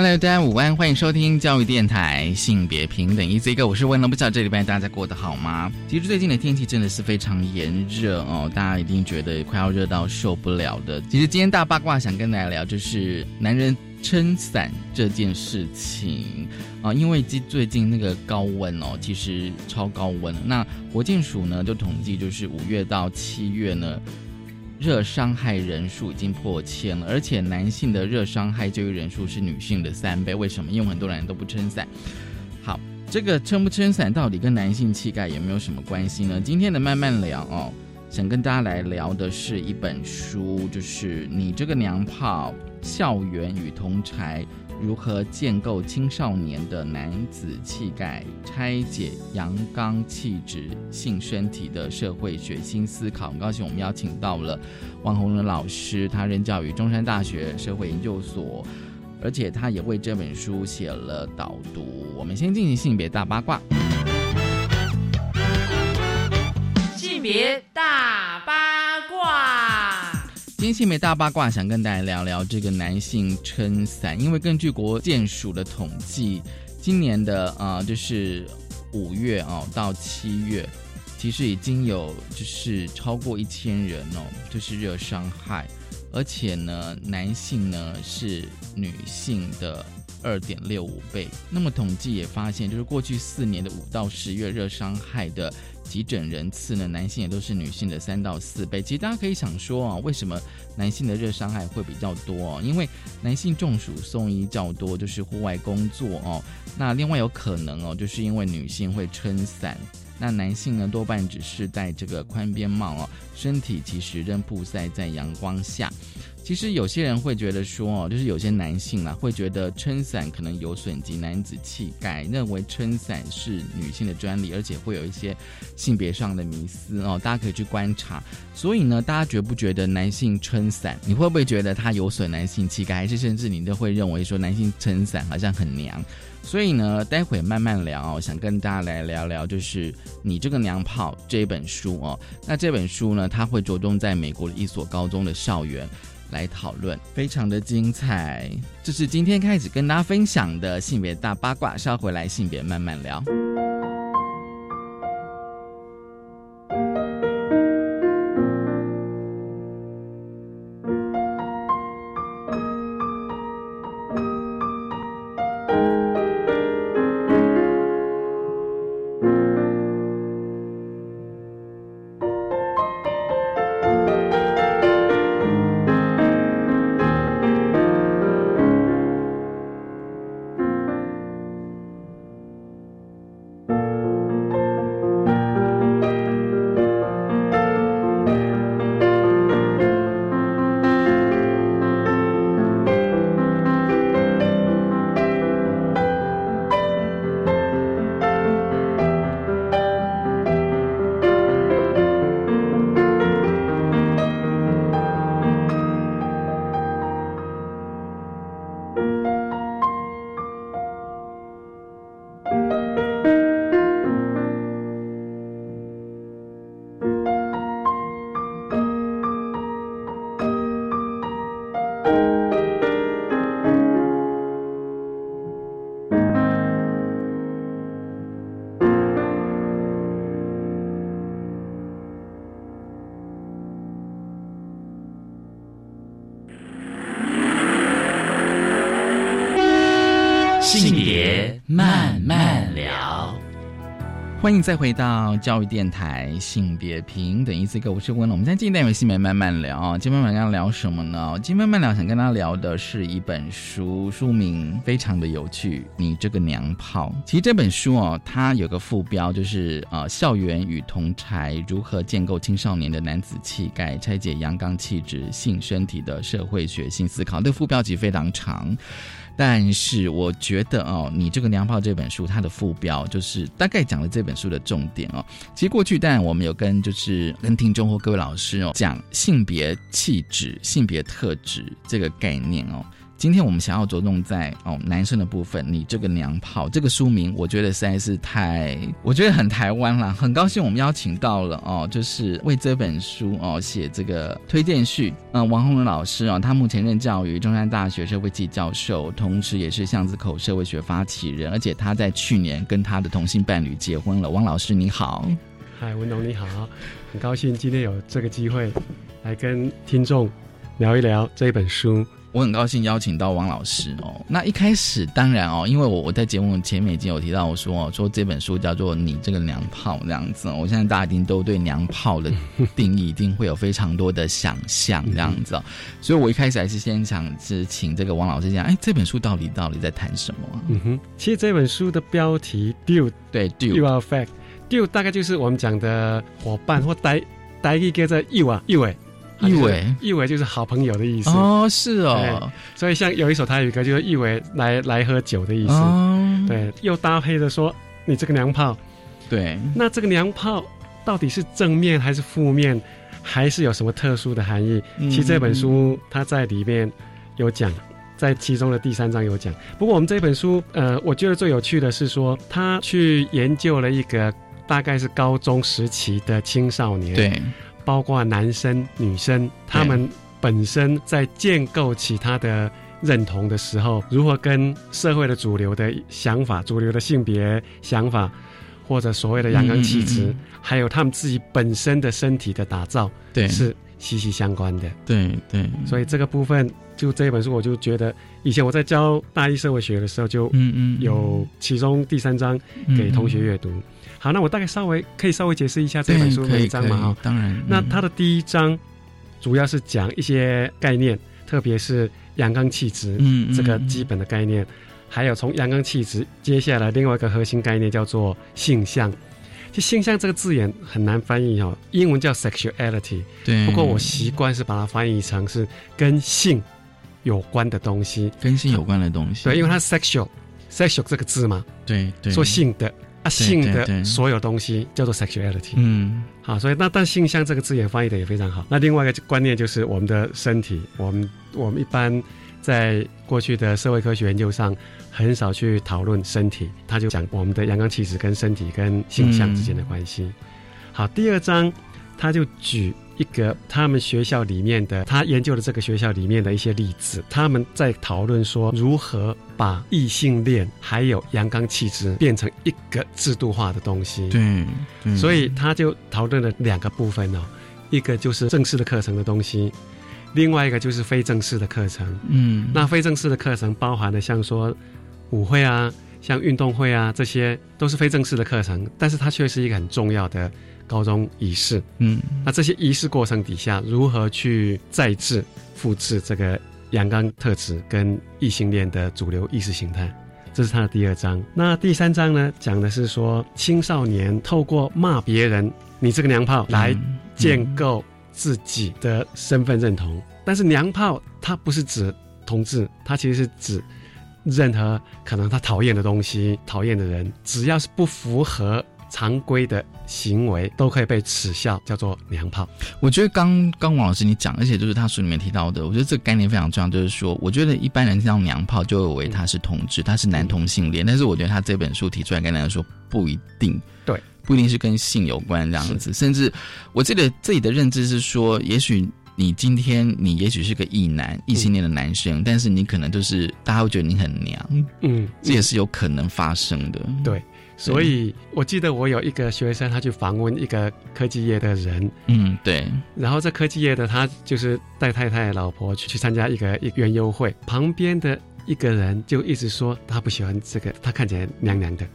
Hello，大家午安，欢迎收听教育电台性别平等 Easy Go，我是温龙，不知道这礼拜大家过得好吗？其实最近的天气真的是非常炎热哦，大家一定觉得快要热到受不了的。其实今天大八卦想跟大家聊，就是男人撑伞这件事情啊，因为最最近那个高温哦，其实超高温。那国建署呢就统计，就是五月到七月呢。热伤害人数已经破千了，而且男性的热伤害就医人数是女性的三倍。为什么？因为很多人都不撑伞。好，这个撑不撑伞到底跟男性气概有没有什么关系呢？今天的慢慢聊哦，想跟大家来聊的是一本书，就是你这个娘炮，校园与同柴。如何建构青少年的男子气概？拆解阳刚气质、性身体的社会学新思考。很高兴我们邀请到了王洪伦老师，他任教于中山大学社会研究所，而且他也为这本书写了导读。我们先进行性别大八卦。性别大八卦。今天性别大八卦，想跟大家聊聊这个男性撑伞，因为根据国建署的统计，今年的啊就是五月哦到七月，其实已经有就是超过一千人哦，就是热伤害，而且呢男性呢是女性的二点六五倍。那么统计也发现，就是过去四年的五到十月热伤害的。急诊人次呢，男性也都是女性的三到四倍。其实大家可以想说啊，为什么男性的热伤害会比较多？因为男性中暑送医较多，就是户外工作哦。那另外有可能哦，就是因为女性会撑伞，那男性呢多半只是戴这个宽边帽哦，身体其实仍曝晒在阳光下。其实有些人会觉得说哦，就是有些男性啊会觉得撑伞可能有损及男子气概，认为撑伞是女性的专利，而且会有一些性别上的迷思哦。大家可以去观察。所以呢，大家觉不觉得男性撑伞，你会不会觉得他有损男性气概，还是甚至你都会认为说男性撑伞好像很娘？所以呢，待会慢慢聊哦，想跟大家来聊聊，就是你这个娘炮这本书哦。那这本书呢，它会着重在美国的一所高中的校园。来讨论，非常的精彩。这是今天开始跟大家分享的性别大八卦，稍回来性别慢慢聊。欢迎再回到教育电台性别平等一次个我是温龙。我们在今天单元性别慢慢聊，今天慢慢要聊什么呢？今天慢慢聊想跟大家聊的是一本书，书名非常的有趣。你这个娘炮！其实这本书哦，它有个副标就是呃，校园与同柴如何建构青少年的男子气概，拆解阳刚气质、性身体的社会学性思考。这个副标题非常长。但是我觉得哦，你这个《娘炮》这本书，它的副标就是大概讲了这本书的重点哦。其实过去，当然我们有跟就是跟听众或各位老师哦讲性别气质、性别特质这个概念哦。今天我们想要着重在哦男生的部分，你这个娘炮这个书名，我觉得实在是太，我觉得很台湾了。很高兴我们邀请到了哦，就是为这本书哦写这个推荐序，嗯，王宏伦老师啊，他目前任教于中山大学社会系教授，同时也是巷子口社会学发起人，而且他在去年跟他的同性伴侣结婚了。王老师你好，嗨，文龙你好，很高兴今天有这个机会来跟听众聊一聊这本书。我很高兴邀请到王老师哦。那一开始当然哦，因为我我在节目前面已经有提到，我说说这本书叫做《你这个娘炮》这样子。我相信大家一定都对娘炮的定义一定会有非常多的想象这样子哦。所以我一开始还是先想是请这个王老师讲，哎，这本书到底到底在谈什么？嗯哼，其实这本书的标题 “do” 对 “do” you are fact do 大概就是我们讲的伙伴或待待一个在 you 啊 you 哎。一伟，一伟就是好朋友的意思。哦，是哦，所以像有一首台语歌，就是一伟来来喝酒的意思，对，又搭配着说你这个娘炮，对，那这个娘炮到底是正面还是负面，还是有什么特殊的含义？其实这本书它在里面有讲，在其中的第三章有讲。不过我们这本书，呃，我觉得最有趣的是说，他去研究了一个大概是高中时期的青少年，对。包括男生、女生，他们本身在建构起他的认同的时候，如何跟社会的主流的想法、主流的性别想法，或者所谓的阳刚气质，还有他们自己本身的身体的打造，对，是息息相关的。对对，所以这个部分，就这一本书，我就觉得，以前我在教大一社会学的时候，就嗯嗯，有其中第三章给同学阅读。好，那我大概稍微可以稍微解释一下这本书每一章嘛哈。当然，那它的第一章主要是讲一些概念，特别是阳刚气质嗯这个基本的概念，还有从阳刚气质接下来另外一个核心概念叫做性向。就性向这个字眼很难翻译哦，英文叫 sexuality。对。不过我习惯是把它翻译成是跟性有关的东西，跟性有关的东西。对，因为它 sexual，sexual 这个字嘛。对对。说性的。性的所有东西叫做 sexuality，嗯，好，所以那但性向这个字眼翻译的也非常好。那另外一个观念就是我们的身体，我们我们一般在过去的社会科学研究上很少去讨论身体，他就讲我们的阳刚气质跟身体跟性向之间的关系。好，第二章他就举。一个他们学校里面的，他研究的这个学校里面的一些例子，他们在讨论说如何把异性恋还有阳刚气质变成一个制度化的东西。对，所以他就讨论了两个部分哦，一个就是正式的课程的东西，另外一个就是非正式的课程。嗯，那非正式的课程包含了像说舞会啊，像运动会啊，这些都是非正式的课程，但是它却是一个很重要的。高中仪式，嗯，那这些仪式过程底下，如何去再制、复制这个阳刚特质跟异性恋的主流意识形态？这是他的第二章。那第三章呢，讲的是说青少年透过骂别人“你这个娘炮”来建构自己的身份认同。但是娘炮它不是指同志，它其实是指任何可能他讨厌的东西、讨厌的人，只要是不符合。常规的行为都可以被耻笑，叫做娘炮。我觉得刚刚王老师你讲，而且就是他书里面提到的，我觉得这个概念非常重要。就是说，我觉得一般人听到娘炮就以为他是同志，他是男同性恋。但是我觉得他这本书提出来跟大家说，不一定，对，不一定是跟性有关这样子。甚至我记得自己的认知是说，也许你今天你也许是个异男、异性恋的男生，但是你可能就是大家会觉得你很娘，嗯，这也是有可能发生的，对。所以，我记得我有一个学生，他去访问一个科技业的人，嗯，对。然后在科技业的他就是带太太、老婆去去参加一个一元优惠，旁边的一个人就一直说他不喜欢这个，他看起来娘娘的。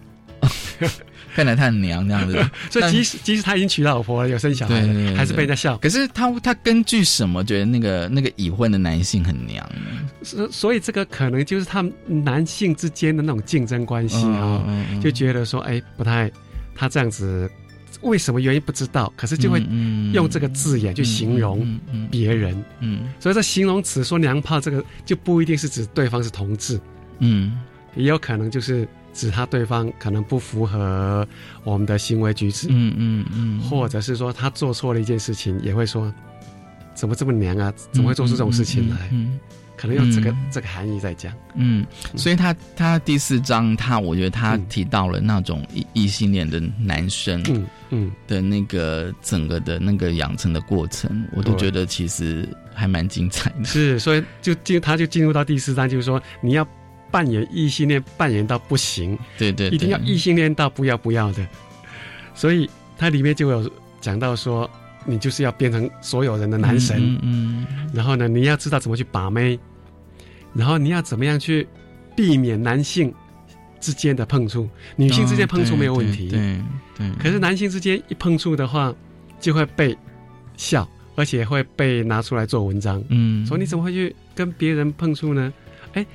看来他很娘这样子，所以即使即使他已经娶老婆了，有生小孩了，还是被人家笑。可是他他根据什么觉得那个那个已婚的男性很娘呢？所所以这个可能就是他们男性之间的那种竞争关系啊，就觉得说哎不太，他这样子为什么原因不知道，可是就会用这个字眼去形容别人。嗯，所以这形容词说娘炮这个就不一定是指对方是同志。嗯，也有可能就是指他对方可能不符合我们的行为举止，嗯嗯嗯，或者是说他做错了一件事情，也会说怎么这么娘啊，怎么会做出这种事情来？嗯。可能用这个这个含义在讲，嗯，所以他他第四章他我觉得他提到了那种异异性恋的男生，嗯嗯。的那个整个的那个养成的过程，我都觉得其实还蛮精彩的。是，所以就进他就进入到第四章，就是说你要扮演异性恋，扮演到不行，对对，一定要异性恋到不要不要的。所以它里面就有讲到说。你就是要变成所有人的男神，嗯，然后呢，你要知道怎么去把妹，然后你要怎么样去避免男性之间的碰触，女性之间碰触没有问题，对对。可是男性之间一碰触的话，就会被笑，而且会被拿出来做文章，嗯，说你怎么会去跟别人碰触呢？哎，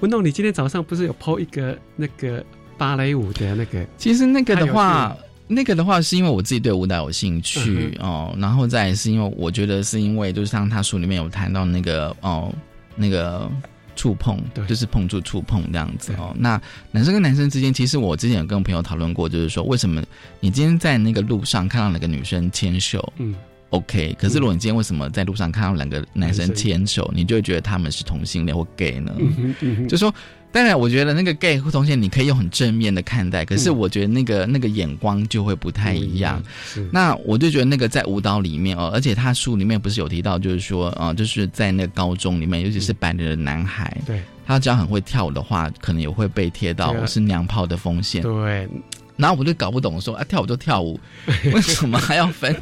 文栋，你今天早上不是有 PO 一个那个芭蕾舞的那个？其实那个的话。那个的话，是因为我自己对舞蹈有兴趣哦，然后再是因为我觉得是因为，就是像他书里面有谈到那个哦，那个触碰，对就是碰触、触碰这样子哦。那男生跟男生之间，其实我之前有跟朋友讨论过，就是说，为什么你今天在那个路上看到哪个女生牵手，嗯，OK，可是如果你今天为什么在路上看到两个男生牵手，你就会觉得他们是同性恋或 gay 呢？就说。当然，我觉得那个 gay 同性你可以用很正面的看待，可是我觉得那个那个眼光就会不太一样。那我就觉得那个在舞蹈里面哦，而且他书里面不是有提到，就是说啊，就是在那个高中里面，尤其是白人的男孩，对，他只要很会跳舞的话，可能也会被贴到是娘炮的风险。对。然后我就搞不懂，说啊，跳舞就跳舞，为什么还要分？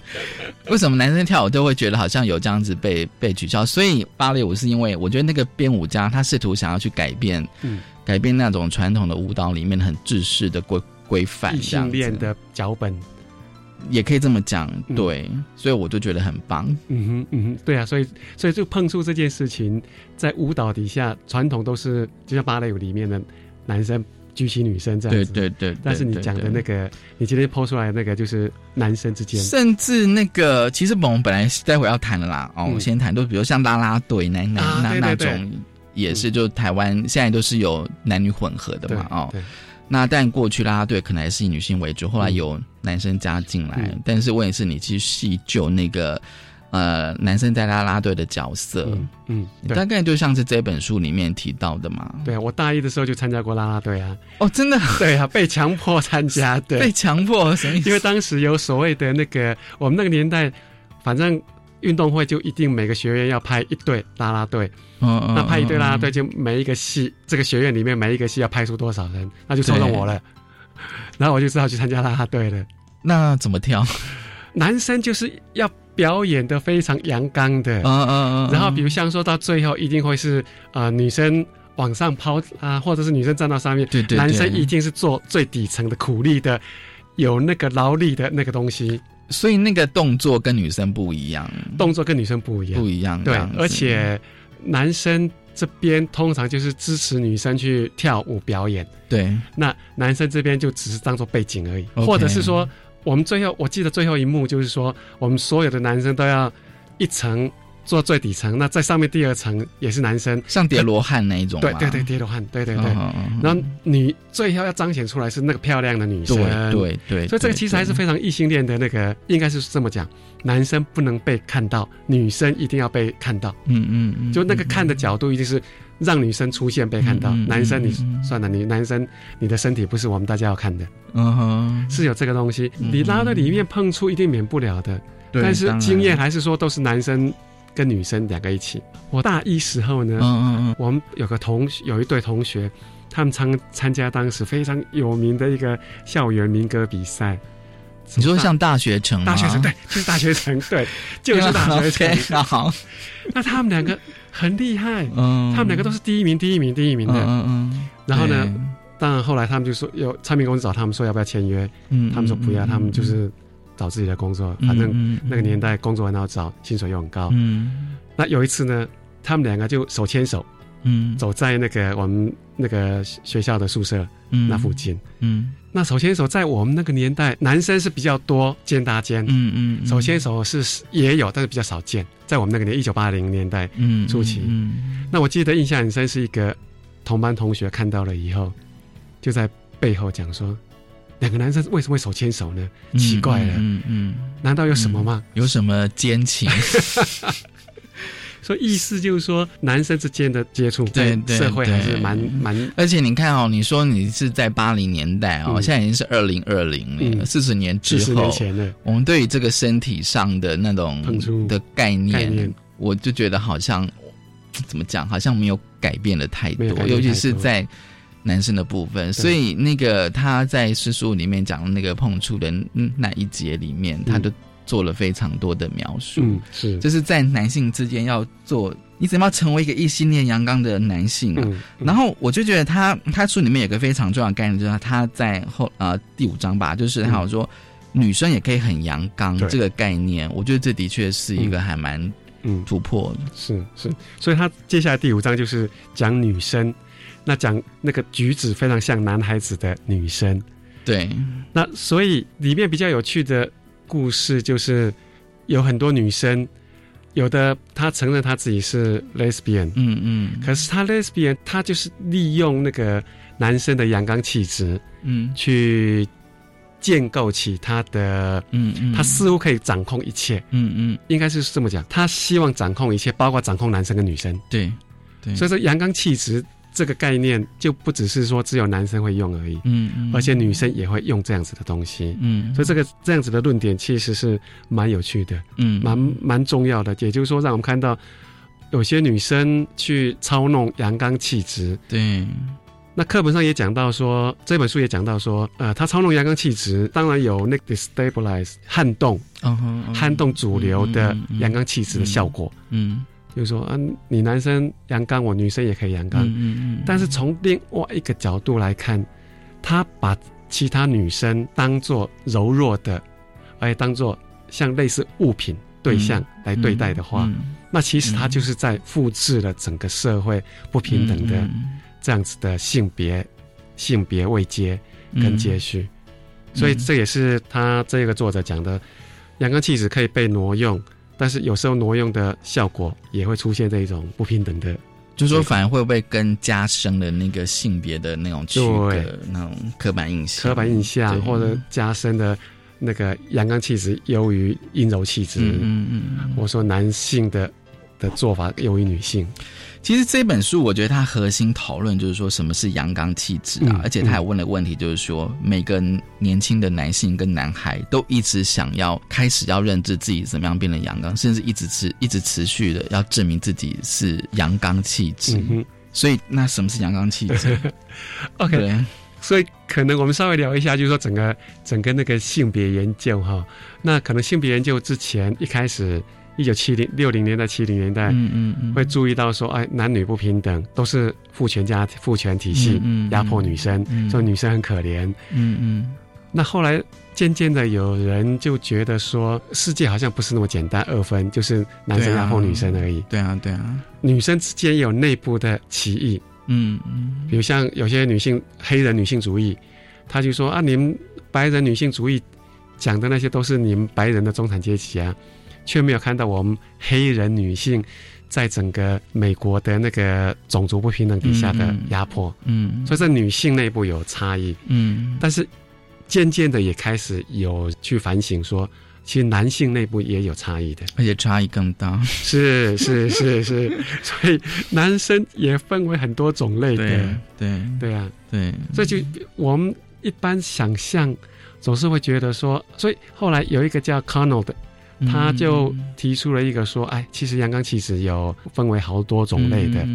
为什么男生跳舞都会觉得好像有这样子被被取消？所以芭蕾舞是因为我觉得那个编舞家他试图想要去改变，嗯，改变那种传统的舞蹈里面很制式的规规范，异性恋的脚本，也可以这么讲，对。所以我就觉得很棒。嗯哼，嗯哼，对啊，所以所以就碰触这件事情，在舞蹈底下，传统都是就像芭蕾舞里面的男生。举起女生这样子，对对对。但是你讲的那个，你今天抛出来那个，就是男生之间，甚至那个，其实我们本来待会要谈的啦，哦，我先谈，都比如像拉拉队那那那那种，也是就台湾现在都是有男女混合的嘛，哦，那但过去拉拉队可能还是以女性为主，后来有男生加进来，但是问题是你去细究那个。呃，男生在拉拉队的角色，嗯，大概就像是这本书里面提到的嘛。对啊，我大一的时候就参加过拉拉队啊。哦，真的？对啊，被强迫参加 对。被强迫？因为当时有所谓的那个，我们那个年代，反正运动会就一定每个学院要派一队拉拉队。嗯嗯。那派一队拉拉队，就每一个系，这个学院里面每一个系要派出多少人，那就抽中我了。然后我就只好去参加拉拉队了。那怎么跳？男生就是要。表演的非常阳刚的，嗯嗯嗯，然后比如像说到最后一定会是啊女生往上抛啊，或者是女生站到上面，对对，男生一定是做最底层的苦力的，有那个劳力的那个东西，所以那个动作跟女生不一样，动作跟女生不一样，不一样，对，而且男生这边通常就是支持女生去跳舞表演，对，那男生这边就只是当做背景而已，或者是说。我们最后，我记得最后一幕就是说，我们所有的男生都要一层做最底层，那在上面第二层也是男生，像叠罗汉那一种。对对对，叠罗汉，对对对。然后女最后要彰显出来是那个漂亮的女生，对对。所以这个其实还是非常异性恋的那个，应该是这么讲：男生不能被看到，女生一定要被看到。嗯嗯嗯。就那个看的角度一定是。让女生出现被看到，男生你算了，你男生你的身体不是我们大家要看的，嗯哼，是有这个东西，你拉到里面碰触一定免不了的，但是经验还是说都是男生跟女生两个一起。我大一时候呢，嗯嗯嗯，我们有个同有一对同学，他们参参加当时非常有名的一个校园民歌比赛。你说像大学城？大学城对，就是大学城对，就是大学城。好，那他们两个。很厉害，嗯，他们两个都是第一名，第一名，第一名的，嗯嗯。然后呢，当然后来他们就说，有唱片公司找他们说要不要签约，嗯，他们说不要，他们就是找自己的工作，反正那个年代工作很好找，薪水又很高，嗯。那有一次呢，他们两个就手牵手，嗯，走在那个我们那个学校的宿舍那附近，嗯。那手牵手在我们那个年代，男生是比较多肩搭肩，嗯嗯，手牵手是也有，但是比较少见。在我们那个年，一九八零年代初期嗯，那我记得印象很深是一个同班同学看到了以后，就在背后讲说，两个男生为什么会手牵手呢？奇怪了，嗯嗯，难道有什么吗？有什么奸情？所以意思就是说，男生之间的接触，对社会还是蛮蛮。而且你看哦，你说你是在八零年代哦，现在已经是二零二零年，四十年之后，我们对于这个身体上的那种的概念，我就觉得好像怎么讲，好像没有改变了太多，尤其是在男生的部分。所以那个他在诗书里面讲的那个碰触的那一节里面，他的。做了非常多的描述，嗯，是，就是在男性之间要做，你怎么要成为一个异性恋阳刚的男性啊？然后我就觉得他他书里面有个非常重要的概念，就是他在后呃第五章吧，就是他有说女生也可以很阳刚这个概念，我觉得这的确是一个还蛮嗯。突破的，是是，所以他接下来第五章就是讲女生，那讲那个举止非常像男孩子的女生，对，那所以里面比较有趣的。故事就是有很多女生，有的她承认她自己是 lesbian，嗯嗯，可是她 lesbian，她就是利用那个男生的阳刚气质，嗯，去建构起她的，嗯嗯，她似乎可以掌控一切，嗯嗯，应该是这么讲，她希望掌控一切，包括掌控男生跟女生，对，对，所以说阳刚气质。这个概念就不只是说只有男生会用而已，嗯，而且女生也会用这样子的东西，嗯，所以这个这样子的论点其实是蛮有趣的，嗯，蛮蛮重要的。也就是说，让我们看到有些女生去操弄阳刚气质，对。那课本上也讲到说，这本书也讲到说，呃，她操弄阳刚气质，当然有那个 destabilize 撼动，撼动主流的阳刚气质的效果，嗯。就是说，嗯，你男生阳刚，我女生也可以阳刚。嗯嗯。但是从另外一个角度来看，他把其他女生当做柔弱的，而且当做像类似物品对象来对待的话，那其实他就是在复制了整个社会不平等的这样子的性别性别位阶跟阶序。所以这也是他这个作者讲的，阳刚气质可以被挪用。但是有时候挪用的效果也会出现这一种不平等的，就说反而会不会跟加深了那个性别的那种区隔、那种刻板印象、刻板印象，或者加深的那个阳刚气质优于阴柔气质，嗯嗯，我说男性的的做法优于女性。其实这本书，我觉得它核心讨论就是说什么是阳刚气质啊，而且他还问了问题，就是说每个年轻的男性跟男孩都一直想要开始要认知自己怎么样变成阳刚，甚至一直持一直持续的要证明自己是阳刚气质。所以那什么是阳刚气质？OK，所以可能我们稍微聊一下，就是说整个整个那个性别研究哈，那可能性别研究之前一开始。一九七零六零年代七零年代，嗯嗯会注意到说，哎，男女不平等，都是父权家父权体系压迫女生，说女生很可怜。嗯嗯。那后来渐渐的，有人就觉得说，世界好像不是那么简单二分，就是男生压迫女生而已。对啊，对啊。女生之间有内部的歧义。嗯嗯。比如像有些女性黑人女性主义，她就说啊，你们白人女性主义讲的那些都是你们白人的中产阶级啊。却没有看到我们黑人女性在整个美国的那个种族不平等底下的压迫，嗯，所以在女性内部有差异，嗯，但是渐渐的也开始有去反省说，其实男性内部也有差异的，而且差异更大，是是是是，所以男生也分为很多种类的，对对。啊，对，这就我们一般想象总是会觉得说，所以后来有一个叫 Connell 的。他就提出了一个说：“哎，其实阳刚气质有分为好多种类的。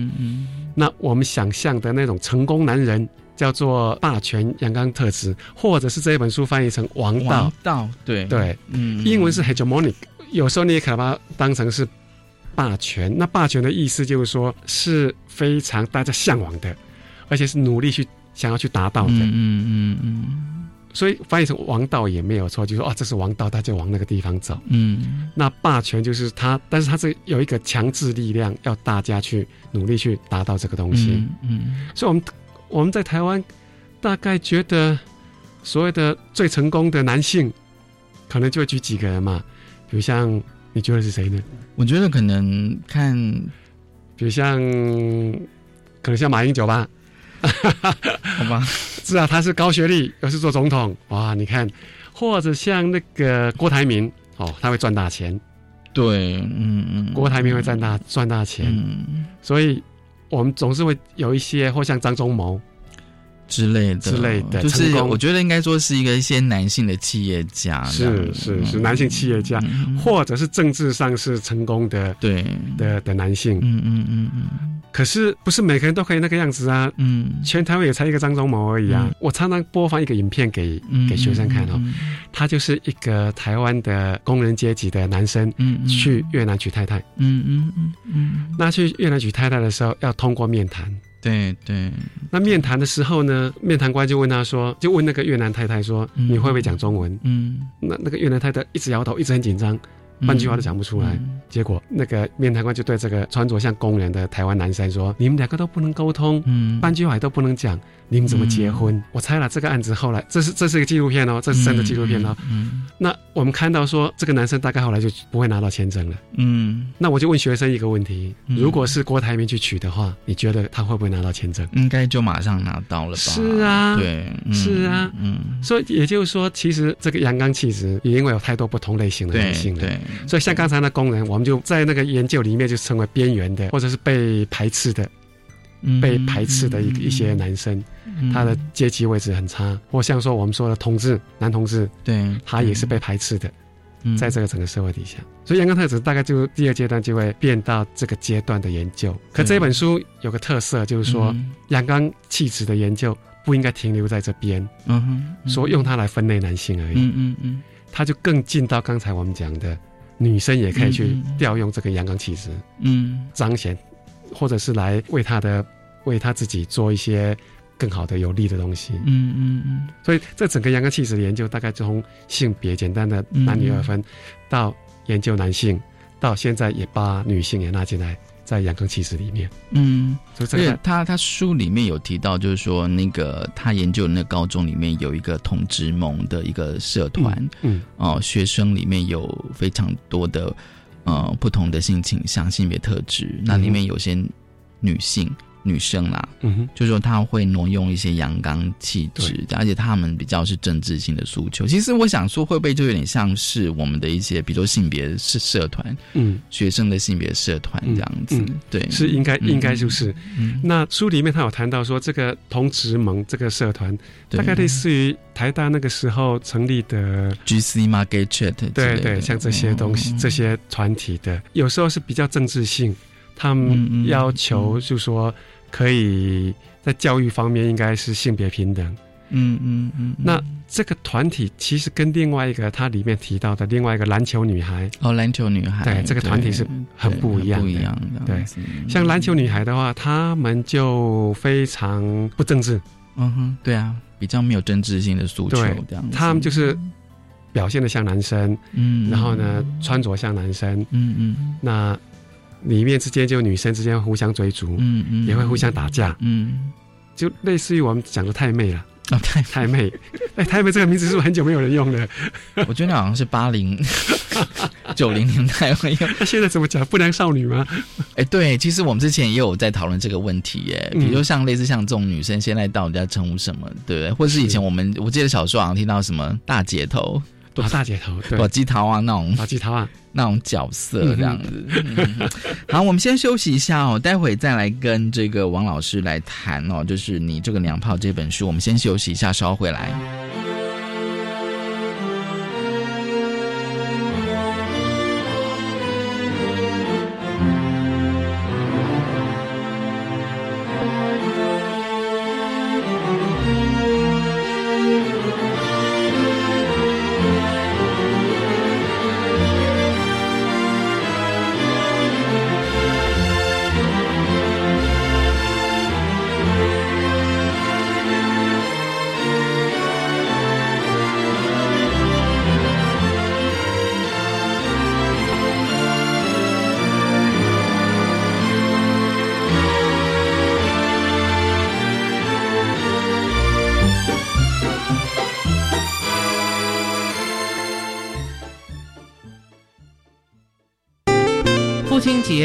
那我们想象的那种成功男人叫做霸权阳刚特质，或者是这一本书翻译成王道。王道，对对，嗯，英文是 hegemonic，有时候你也可以把它当成是霸权。那霸权的意思就是说是非常大家向往的，而且是努力去想要去达到的。嗯嗯嗯。”所以翻译成王道也没有错，就说啊，这是王道，他就往那个地方走。嗯，那霸权就是他，但是他是有一个强制力量，要大家去努力去达到这个东西。嗯，所以我们我们在台湾大概觉得所谓的最成功的男性，可能就举几个人嘛，比如像你觉得是谁呢？我觉得可能看，比如像可能像马英九吧。好吧？是啊，他是高学历，又是做总统，哇！你看，或者像那个郭台铭，哦，他会赚大钱。对，嗯嗯，郭台铭会赚大赚大钱，嗯，所以我们总是会有一些，或像张忠谋。之类的，之类的，就是我觉得应该说是一个一些男性的企业家，是是是男性企业家，或者是政治上是成功的，对。的的男性，嗯嗯嗯嗯。可是不是每个人都可以那个样子啊，嗯，全台湾也才一个张忠谋而已啊。我常常播放一个影片给给学生看哦，他就是一个台湾的工人阶级的男生，嗯，去越南娶太太，嗯嗯嗯嗯，那去越南娶太太的时候要通过面谈。对对，那面谈的时候呢，面谈官就问他说，就问那个越南太太说，你会不会讲中文？嗯，那那个越南太太一直摇头，一直很紧张。半句话都讲不出来，结果那个面谈官就对这个穿着像工人的台湾男生说：“你们两个都不能沟通，嗯，半句话都不能讲，你们怎么结婚？”我猜了，这个案子后来，这是这是一个纪录片哦，这是真的纪录片哦。嗯，那我们看到说，这个男生大概后来就不会拿到签证了。嗯，那我就问学生一个问题：如果是郭台铭去取的话，你觉得他会不会拿到签证？应该就马上拿到了吧？是啊，对，是啊，嗯，所以也就是说，其实这个阳刚气质也因为有太多不同类型的男性了。对。所以像刚才那工人，我们就在那个研究里面就成为边缘的，或者是被排斥的，被排斥的一一些男生，他的阶级位置很差。或像说我们说的同志，男同志，对，他也是被排斥的，在这个整个社会底下。所以阳刚特质大概就第二阶段就会变到这个阶段的研究。可这本书有个特色，就是说阳刚气质的研究不应该停留在这边，嗯哼，说用它来分类男性而已，嗯嗯嗯，它就更进到刚才我们讲的。女生也可以去调用这个阳刚气质，嗯，彰显，或者是来为她的为她自己做一些更好的有利的东西，嗯嗯嗯。所以这整个阳刚气质的研究，大概从性别简单的男女二分，到研究男性，到现在也把女性也纳进来。在阳刚气质里面，嗯，所以他他书里面有提到，就是说那个他研究的那高中里面有一个同志盟的一个社团，嗯，哦，学生里面有非常多的呃不同的性倾向、性别特质，那里面有些女性。女生啦，嗯哼，就是说她会挪用一些阳刚气质，而且他们比较是政治性的诉求。其实我想说，会不会就有点像是我们的一些，比如说性别社社团，嗯，学生的性别社团这样子，对，是应该应该就是。那书里面他有谈到说，这个同职盟这个社团，大概类似于台大那个时候成立的 GC 嘛，Gay Chat，对对，像这些东西，这些团体的，有时候是比较政治性。他们要求就说，可以在教育方面应该是性别平等。嗯嗯嗯。那这个团体其实跟另外一个它里面提到的另外一个篮球女孩哦，篮球女孩对这个团体是很不一样的。不一样的。对，像篮球女孩的话，他们就非常不政治。嗯哼，对啊，比较没有政治性的诉求这样。他们就是表现的像男生，嗯，然后呢，穿着像男生，嗯嗯，那。里面之间就女生之间互相追逐，嗯嗯，也会互相打架，嗯，就类似于我们讲的太妹了啊，太太妹，哎，太妹这个名字是不是很久没有人用了？我觉得好像是八零 九零年代会用。那现在怎么讲？不良少女吗？哎，对，其实我们之前也有在讨论这个问题，耶，比如像类似像这种女生，现在到底要称呼什么？对不对？或者是以前我们我记得小时候好像听到什么大姐头。大姐头，对，鸡头啊那种，鸡头啊。那种角色这样子。好，我们先休息一下哦，待会再来跟这个王老师来谈哦，就是你这个娘炮这本书，我们先休息一下，稍后回来。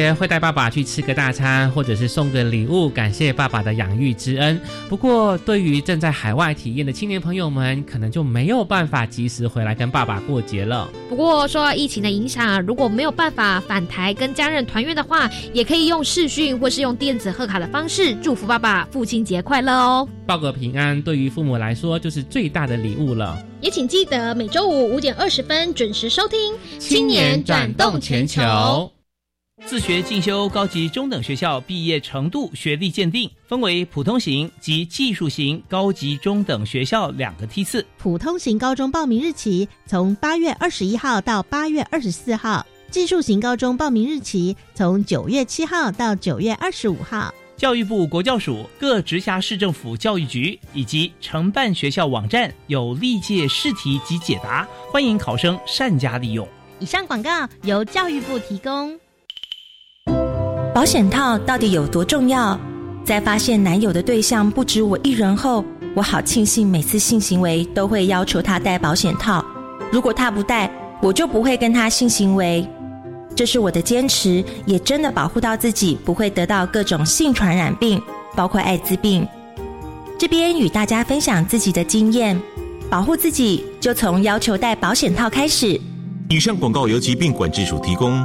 节会带爸爸去吃个大餐，或者是送个礼物，感谢爸爸的养育之恩。不过，对于正在海外体验的青年朋友们，可能就没有办法及时回来跟爸爸过节了。不过，受到疫情的影响，如果没有办法返台跟家人团圆的话，也可以用视讯或是用电子贺卡的方式祝福爸爸父亲节快乐哦。报个平安，对于父母来说就是最大的礼物了。也请记得每周五五点二十分准时收听《青年转动全球》。自学进修高级中等学校毕业程度学历鉴定，分为普通型及技术型高级中等学校两个梯次。普通型高中报名日期从八月二十一号到八月二十四号，技术型高中报名日期从九月七号到九月二十五号。教育部国教署各直辖市政府教育局以及承办学校网站有历届试题及解答，欢迎考生善加利用。以上广告由教育部提供。保险套到底有多重要？在发现男友的对象不止我一人后，我好庆幸每次性行为都会要求他戴保险套。如果他不戴，我就不会跟他性行为。这是我的坚持，也真的保护到自己不会得到各种性传染病，包括艾滋病。这边与大家分享自己的经验，保护自己就从要求戴保险套开始。以上广告由疾病管制署提供。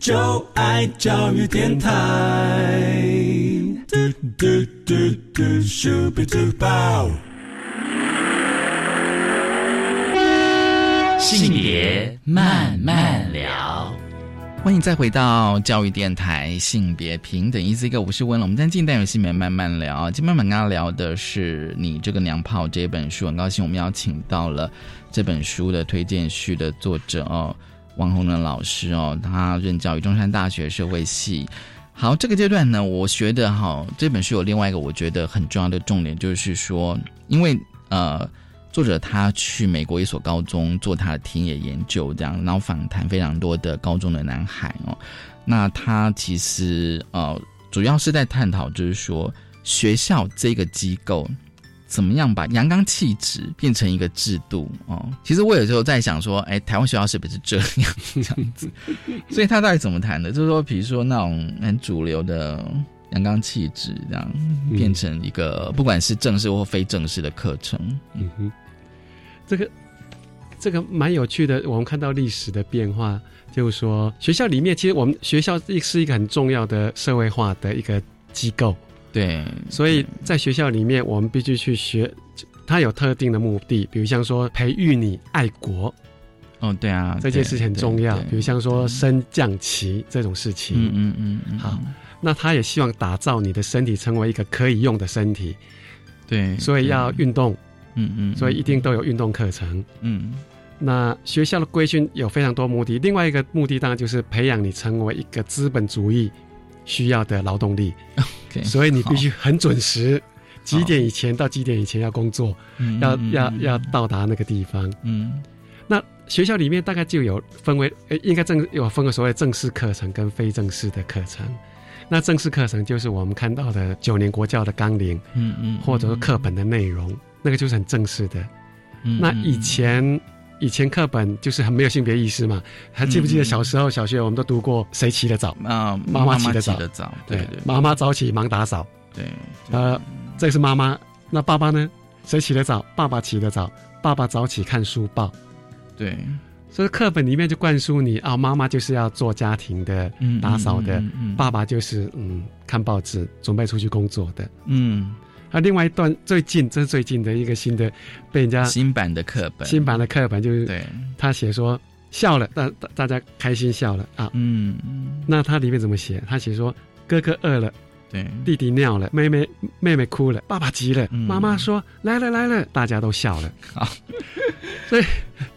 就爱教育电台。嘟嘟嘟嘟，Super Duper。性别慢慢聊。欢迎再回到教育电台性别平等，一字一个，我是温龙。我们在近代有性别慢慢聊，今天慢慢跟他聊的是你这个娘炮这本书，很高兴我们邀请到了这本书的推荐序的作者哦，王洪伦老师哦，他任教于中山大学社会系。好，这个阶段呢，我觉得哈，这本书有另外一个我觉得很重要的重点，就是说，因为呃。作者他去美国一所高中做他的田野研究，这样，然后访谈非常多的高中的男孩哦。那他其实呃，主要是在探讨，就是说学校这个机构怎么样把阳刚气质变成一个制度哦。其实我有时候在想说，哎，台湾学校是不是这样这样子？所以他到底怎么谈的？就是说，比如说那种很主流的阳刚气质，这样变成一个不管是正式或非正式的课程。嗯哼。这个这个蛮有趣的，我们看到历史的变化，就是说学校里面，其实我们学校是一个很重要的社会化的一个机构，对，所以在学校里面，我们必须去学，它有特定的目的，比如像说培育你爱国，哦，对啊，这件事情很重要，比如像说升降旗这种事情，嗯嗯嗯嗯，好，那他也希望打造你的身体成为一个可以用的身体，对，所以要运动。嗯嗯，所以一定都有运动课程。嗯，那学校的规训有非常多目的，另外一个目的当然就是培养你成为一个资本主义需要的劳动力。所以你必须很准时，几点以前到几点以前要工作，要要要到达那个地方。嗯，那学校里面大概就有分为，应该正有分为所谓正式课程跟非正式的课程。那正式课程就是我们看到的九年国教的纲领，嗯嗯，或者说课本的内容。那个就是很正式的，那以前以前课本就是很没有性别意识嘛，还记不记得小时候小学我们都读过谁起得早？啊？妈妈起得早，对对，妈妈早起忙打扫，对，呃，这是妈妈，那爸爸呢？谁起得早？爸爸起得早，爸爸早起看书报，对，所以课本里面就灌输你啊，妈妈就是要做家庭的打扫的，爸爸就是嗯看报纸准备出去工作的，嗯。啊，另外一段最近，这是最近的一个新的，被人家新版的课本，新版的课本就是对，他写说笑了，大大家开心笑了啊，嗯，那他里面怎么写？他写说哥哥饿了，对，弟弟尿了，妹妹妹妹哭了，爸爸急了，妈妈说来了来了，大家都笑了。好，所以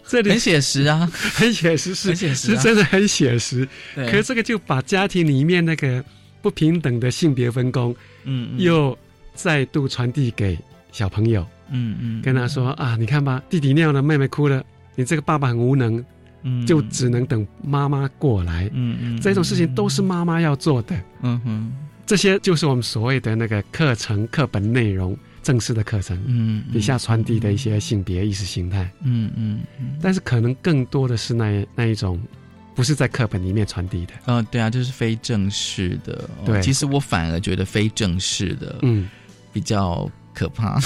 这里很写实啊，很写实，是是真的很写实。可是这个就把家庭里面那个不平等的性别分工，嗯，又再度传递给小朋友，嗯嗯，跟他说啊，你看吧，弟弟尿了，妹妹哭了，你这个爸爸很无能。嗯，就只能等妈妈过来。嗯嗯，这种事情都是妈妈要做的。嗯哼，这些就是我们所谓的那个课程课本内容，正式的课程。嗯，底下传递的一些性别意识形态。嗯嗯嗯，但是可能更多的是那那一种，不是在课本里面传递的。嗯，对啊，就是非正式的。对，其实我反而觉得非正式的，嗯，比较。可怕，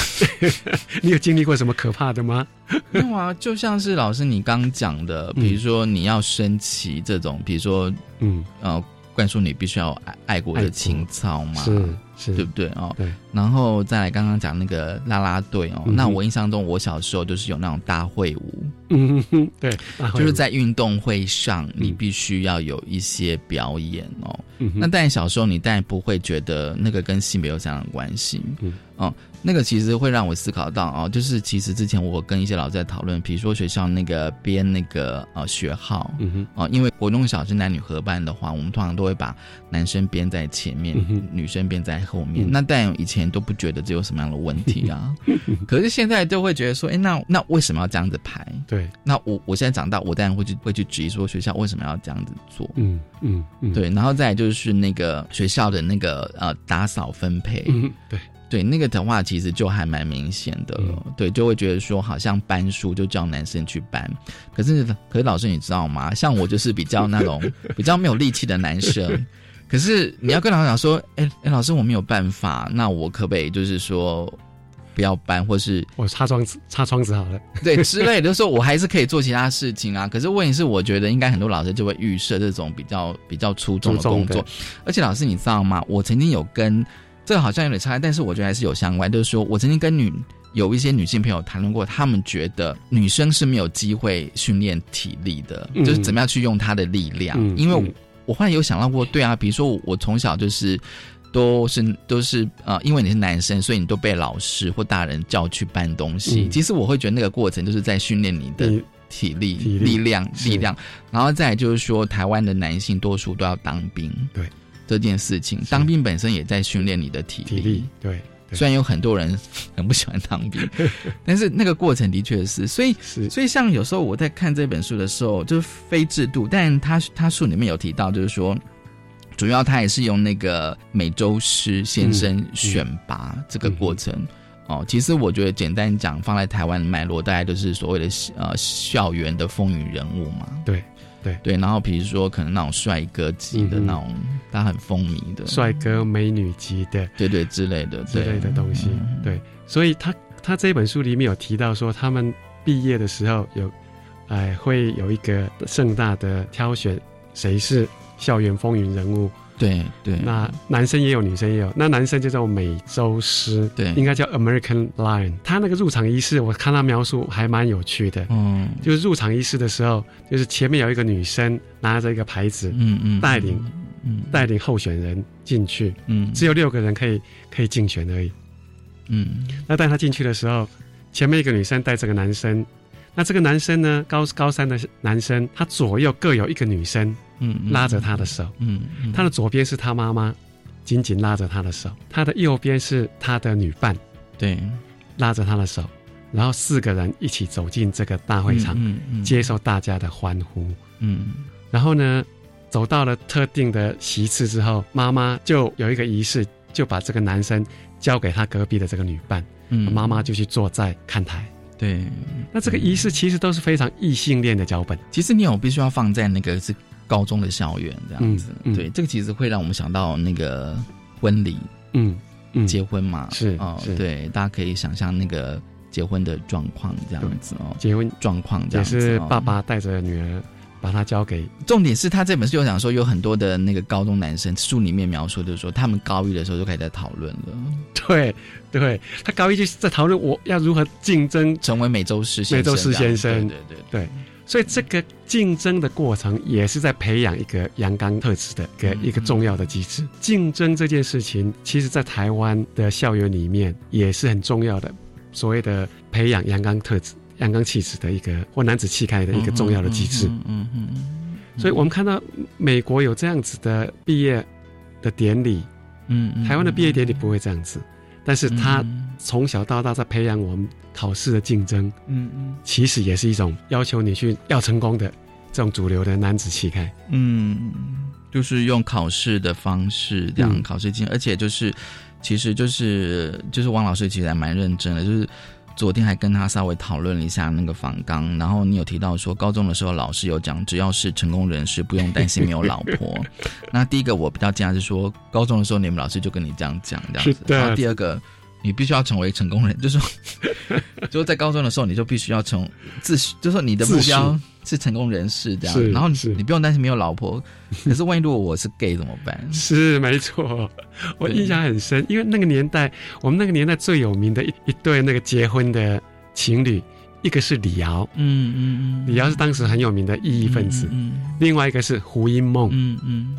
你有经历过什么可怕的吗？没有啊，就像是老师你刚讲的，比如说你要升旗这种，比如说嗯呃，灌输你必须要爱爱国的情操嘛。是是对不对哦？对，然后再来刚刚讲那个啦啦队哦，那我印象中我小时候就是有那种大会舞，嗯，对，就是在运动会上你必须要有一些表演哦。那但小时候你当然不会觉得那个跟性别有这样的关系，嗯。哦，那个其实会让我思考到哦，就是其实之前我跟一些老师在讨论，比如说学校那个编那个呃学号，嗯哼，哦，因为国中小是男女合班的话，我们通常都会把男生编在前面，女生编在。后面。那但以前都不觉得这有什么样的问题啊，可是现在就会觉得说，哎，那那为什么要这样子排？对，那我我现在长大，我当然会去会去质疑说学校为什么要这样子做？嗯嗯嗯，对，然后再就是那个学校的那个呃打扫分配，对对，那个的话其实就还蛮明显的了，对，就会觉得说好像搬书就叫男生去搬，可是可是老师你知道吗？像我就是比较那种比较没有力气的男生。可是你要跟老师讲说，哎哎，老师我没有办法，那我可不可以就是说不要搬，或是我擦窗子擦窗子好了，对之类的，说我还是可以做其他事情啊。可是问题是，我觉得应该很多老师就会预设这种比较比较出众的工作，而且老师你知道吗？我曾经有跟这个好像有点差，但是我觉得还是有相关，就是说我曾经跟女有一些女性朋友谈论过，她们觉得女生是没有机会训练体力的，就是怎么样去用她的力量，因为。我后来有想到过，对啊，比如说我从小就是都是都是呃，因为你是男生，所以你都被老师或大人叫去搬东西。其实我会觉得那个过程就是在训练你的体力、力。量、力量。然后再就是说，台湾的男性多数都要当兵，对。这件事情，当兵本身也在训练你的体力，对。虽然有很多人很不喜欢当兵，但是那个过程的确是，所以所以像有时候我在看这本书的时候，就是非制度，但他他书里面有提到，就是说，主要他也是用那个美洲狮先生选拔这个过程哦。其实我觉得简单讲，放在台湾的脉络，大概就是所谓的呃校园的风云人物嘛。对。对对，然后比如说可能那种帅哥级的那种，他很风靡的帅哥美女级的，对对之类的之类的东西。对，所以他他这本书里面有提到说，他们毕业的时候有，哎，会有一个盛大的挑选，谁是校园风云人物。对对，那男生也有，女生也有。那男生就叫美洲狮，对，应该叫 American Lion。他那个入场仪式，我看他描述还蛮有趣的。嗯，就是入场仪式的时候，就是前面有一个女生拿着一个牌子，嗯嗯，带领，嗯，带领候选人进去，嗯，只有六个人可以可以竞选而已，嗯。那带他进去的时候，前面一个女生带着个男生，那这个男生呢，高高三的男生，他左右各有一个女生。嗯，拉着他的手，嗯，他的左边是他妈妈，紧紧拉着他的手，他的右边是他的女伴，对，拉着他的手，然后四个人一起走进这个大会场，接受大家的欢呼，嗯，然后呢，走到了特定的席次之后，妈妈就有一个仪式，就把这个男生交给他隔壁的这个女伴，嗯，妈妈就去坐在看台，对，那这个仪式其实都是非常异性恋的脚本，其实你有必须要放在那个是。高中的校园这样子，对，这个其实会让我们想到那个婚礼，嗯，结婚嘛，是哦，对，大家可以想象那个结婚的状况这样子哦，结婚状况这样子，也是爸爸带着女儿把她交给。重点是他这本书有讲说，有很多的那个高中男生，书里面描述就是说，他们高一的时候就开始在讨论了。对，对他高一就是在讨论我要如何竞争成为美洲狮美洲狮先生，对对。对。所以这个竞争的过程也是在培养一个阳刚特质的一个一个重要的机制。竞争这件事情，其实在台湾的校园里面也是很重要的，所谓的培养阳刚特质、阳刚气质的一个或男子气概的一个重要的机制。嗯嗯嗯。所以我们看到美国有这样子的毕业的典礼，嗯，台湾的毕业典礼不会这样子。但是他从小到大在培养我们考试的竞争，嗯嗯，其实也是一种要求你去要成功的这种主流的男子气概，嗯，就是用考试的方式这样考试进，而且就是，其实就是就是王老师其实还蛮认真的，就是昨天还跟他稍微讨论了一下那个访纲，然后你有提到说高中的时候老师有讲，只要是成功人士不用担心没有老婆。那第一个我比较惊讶是说，高中的时候你们老师就跟你这样讲这样子。然后第二个，你必须要成为成功人，就是说，就是在高中的时候你就必须要成自，就是说你的目标是成功人士这样。然后你不用担心没有老婆，可是万一如果我是 gay 怎么办？是没错，我印象很深，因为那个年代，我们那个年代最有名的一一对那个结婚的情侣。一个是李敖，嗯嗯嗯，李敖是当时很有名的异议分子，嗯，另外一个是胡因梦，嗯嗯，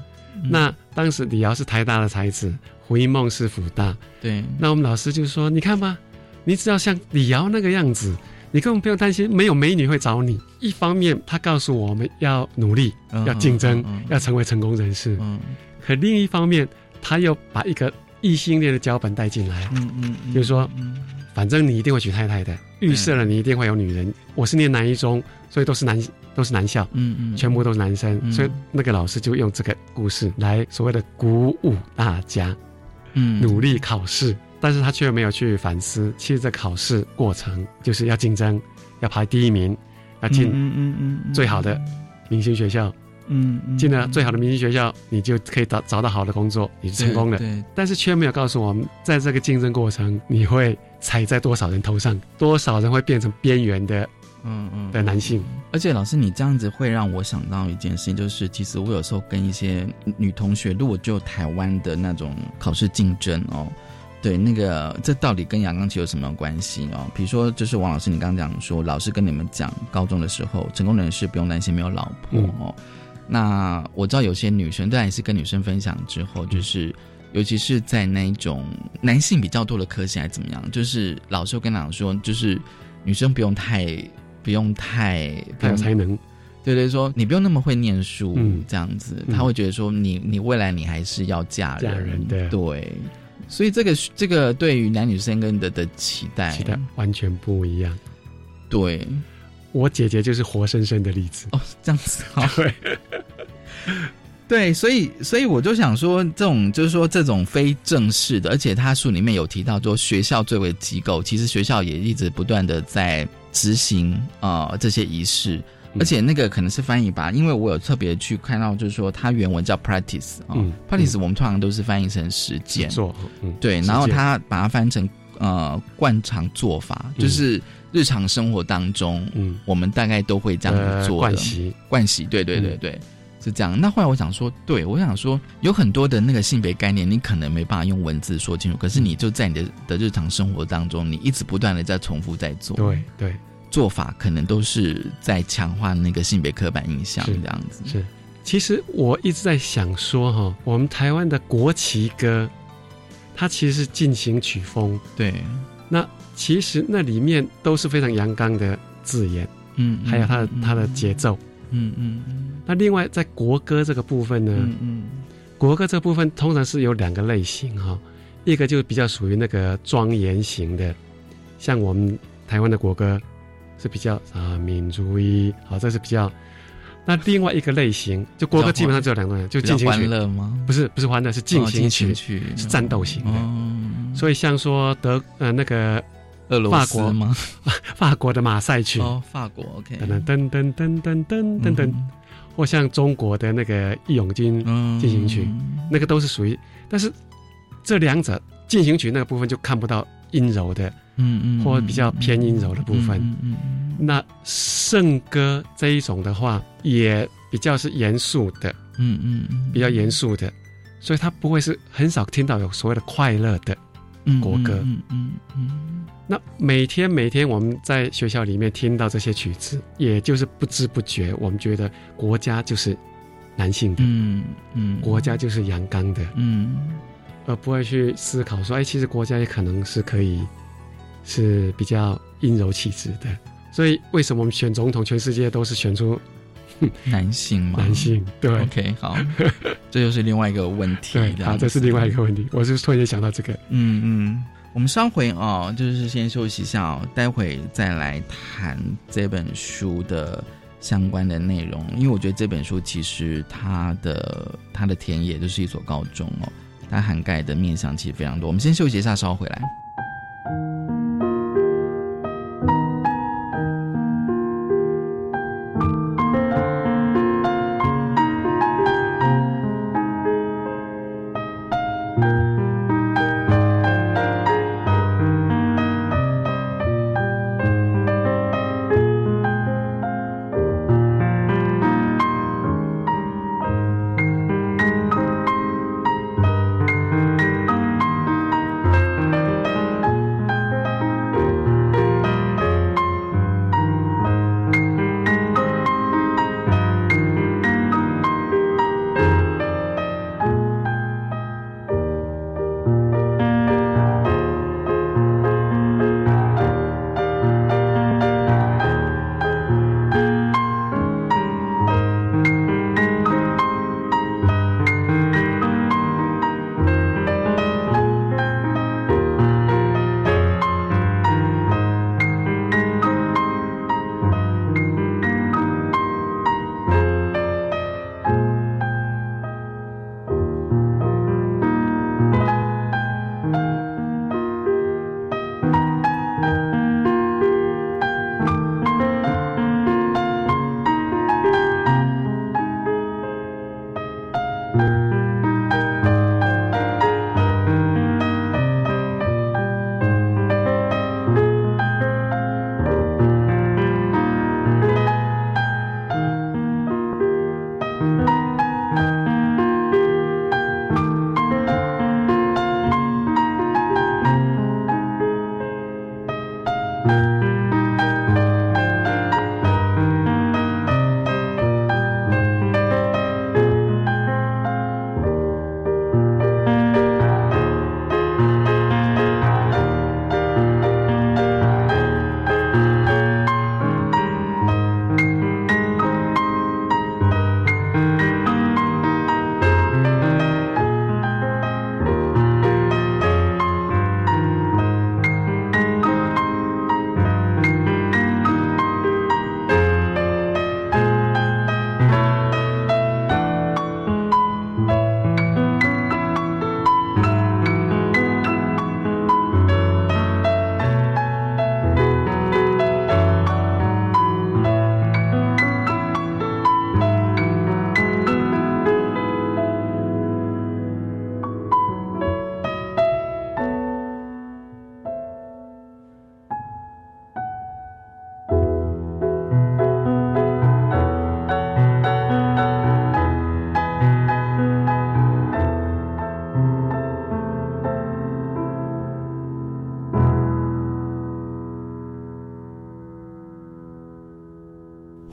那当时李敖是台大的才子，胡因梦是辅大，对，那我们老师就说，你看吧，你只要像李敖那个样子，你根本不用担心没有美女会找你。一方面，他告诉我们要努力，要竞争，要成为成功人士，嗯，可另一方面，他又把一个异性恋的脚本带进来，嗯嗯，就是说，反正你一定会娶太太的。预设了你一定会有女人。我是念南一中，所以都是男，都是男校，嗯嗯，全部都是男生，所以那个老师就用这个故事来所谓的鼓舞大家，嗯，努力考试，但是他却没有去反思，其实这考试过程就是要竞争，要排第一名，要进嗯嗯嗯最好的明星学校，嗯，进了最好的明星学校，你就可以找找到好的工作，你是成功的，对，但是却没有告诉我们，在这个竞争过程你会。踩在多少人头上，多少人会变成边缘的，嗯嗯的男性。而且老师，你这样子会让我想到一件事情，就是其实我有时候跟一些女同学，如果就台湾的那种考试竞争哦，对那个这到底跟阳刚气有什么关系哦？比如说，就是王老师，你刚刚讲说，老师跟你们讲，高中的时候成功人士不用担心没有老婆哦。那我知道有些女生，但也是跟女生分享之后，就是。尤其是在那一种男性比较多的科系，还怎么样？就是老师跟讲说，就是女生不用太不用太太有才能，对对，说你不用那么会念书，这样子，他会觉得说你你未来你还是要嫁人，嫁人对对，所以这个这个对于男女生跟的的期待期待完全不一样。对，我姐姐就是活生生的例子哦，这样子 对。对，所以所以我就想说，这种就是说这种非正式的，而且他书里面有提到说，学校作为机构，其实学校也一直不断的在执行啊这些仪式，而且那个可能是翻译吧，因为我有特别去看到，就是说它原文叫 practice 啊，practice 我们通常都是翻译成实践做，对，然后他把它翻成呃惯常做法，就是日常生活当中，嗯，我们大概都会这样子做的惯习，惯习，对对对对。是这样，那后来我想说，对我想说，有很多的那个性别概念，你可能没办法用文字说清楚，可是你就在你的的日常生活当中，你一直不断的在重复在做，对对，做法可能都是在强化那个性别刻板印象，这样子。是，其实我一直在想说，哈，我们台湾的国旗歌，它其实是进行曲风，对，那其实那里面都是非常阳刚的字眼，嗯，还有它的它的节奏。嗯嗯嗯，那另外在国歌这个部分呢，嗯嗯，国歌这部分通常是有两个类型哈，一个就比较属于那个庄严型的，像我们台湾的国歌是比较啊民族一，好这是比较，那另外一个类型就国歌基本上只有两种，就进行曲。吗？不是不是欢乐，是进行曲，是战斗型的，所以像说德呃那个。俄罗斯吗？法国的马赛曲哦，法国 OK。噔噔噔噔噔噔噔噔，或像中国的那个《义勇军进行曲》，那个都是属于。但是这两者进行曲那个部分就看不到阴柔的，嗯嗯，或比较偏阴柔的部分。嗯嗯。那圣歌这一种的话，也比较是严肃的，嗯嗯，比较严肃的，所以它不会是很少听到有所谓的快乐的。国歌。嗯嗯嗯。那每天每天我们在学校里面听到这些曲子，也就是不知不觉，我们觉得国家就是男性的，嗯嗯，国家就是阳刚的，嗯，而不会去思考说，哎，其实国家也可能是可以是比较阴柔气质的。所以为什么我们选总统，全世界都是选出 男性嘛？男性对。OK，好，这又是另外一个问题。对，好，这是另外一个问题。我是突然间想到这个，嗯嗯。我们稍回哦，就是先休息一下哦，待会再来谈这本书的相关的内容。因为我觉得这本书其实它的它的田野就是一所高中哦，它涵盖的面向其实非常多。我们先休息一下，稍回来。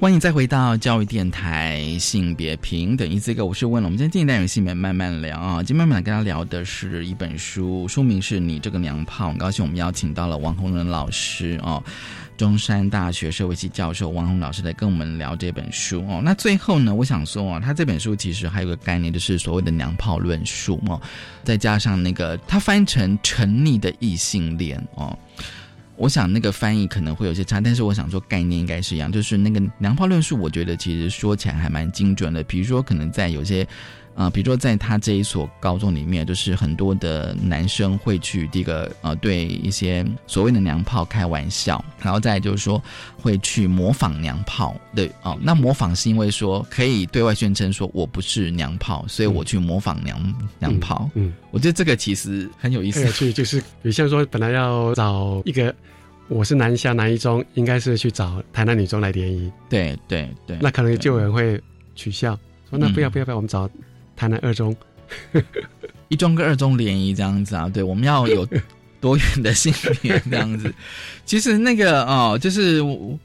欢迎再回到教育电台性别平等，一这个我是问了，我们今天进一单元性别慢慢聊啊，今天慢慢跟他聊的是一本书，书名是你这个娘炮，很高兴我们邀请到了王洪仁老师哦，中山大学社会系教授王洪老师来跟我们聊这本书哦。那最后呢，我想说啊，他这本书其实还有个概念，就是所谓的娘炮论述哦，再加上那个他翻成沉溺的异性恋哦。我想那个翻译可能会有些差，但是我想说概念应该是一样，就是那个娘炮论述，我觉得其实说起来还蛮精准的。比如说，可能在有些。啊，比如说在他这一所高中里面，就是很多的男生会去第一个呃对一些所谓的娘炮开玩笑，然后再就是说会去模仿娘炮对哦，那模仿是因为说可以对外宣称说我不是娘炮，所以我去模仿娘娘炮。嗯，我觉得这个其实很有意思。去就是比如像说本来要找一个我是南下南一中，应该是去找台南女中来联谊。对对对，那可能就有人会取笑说那不要不要不要，我们找。台南二中，一中跟二中联谊这样子啊？对，我们要有多元的性别这样子。其实那个哦，就是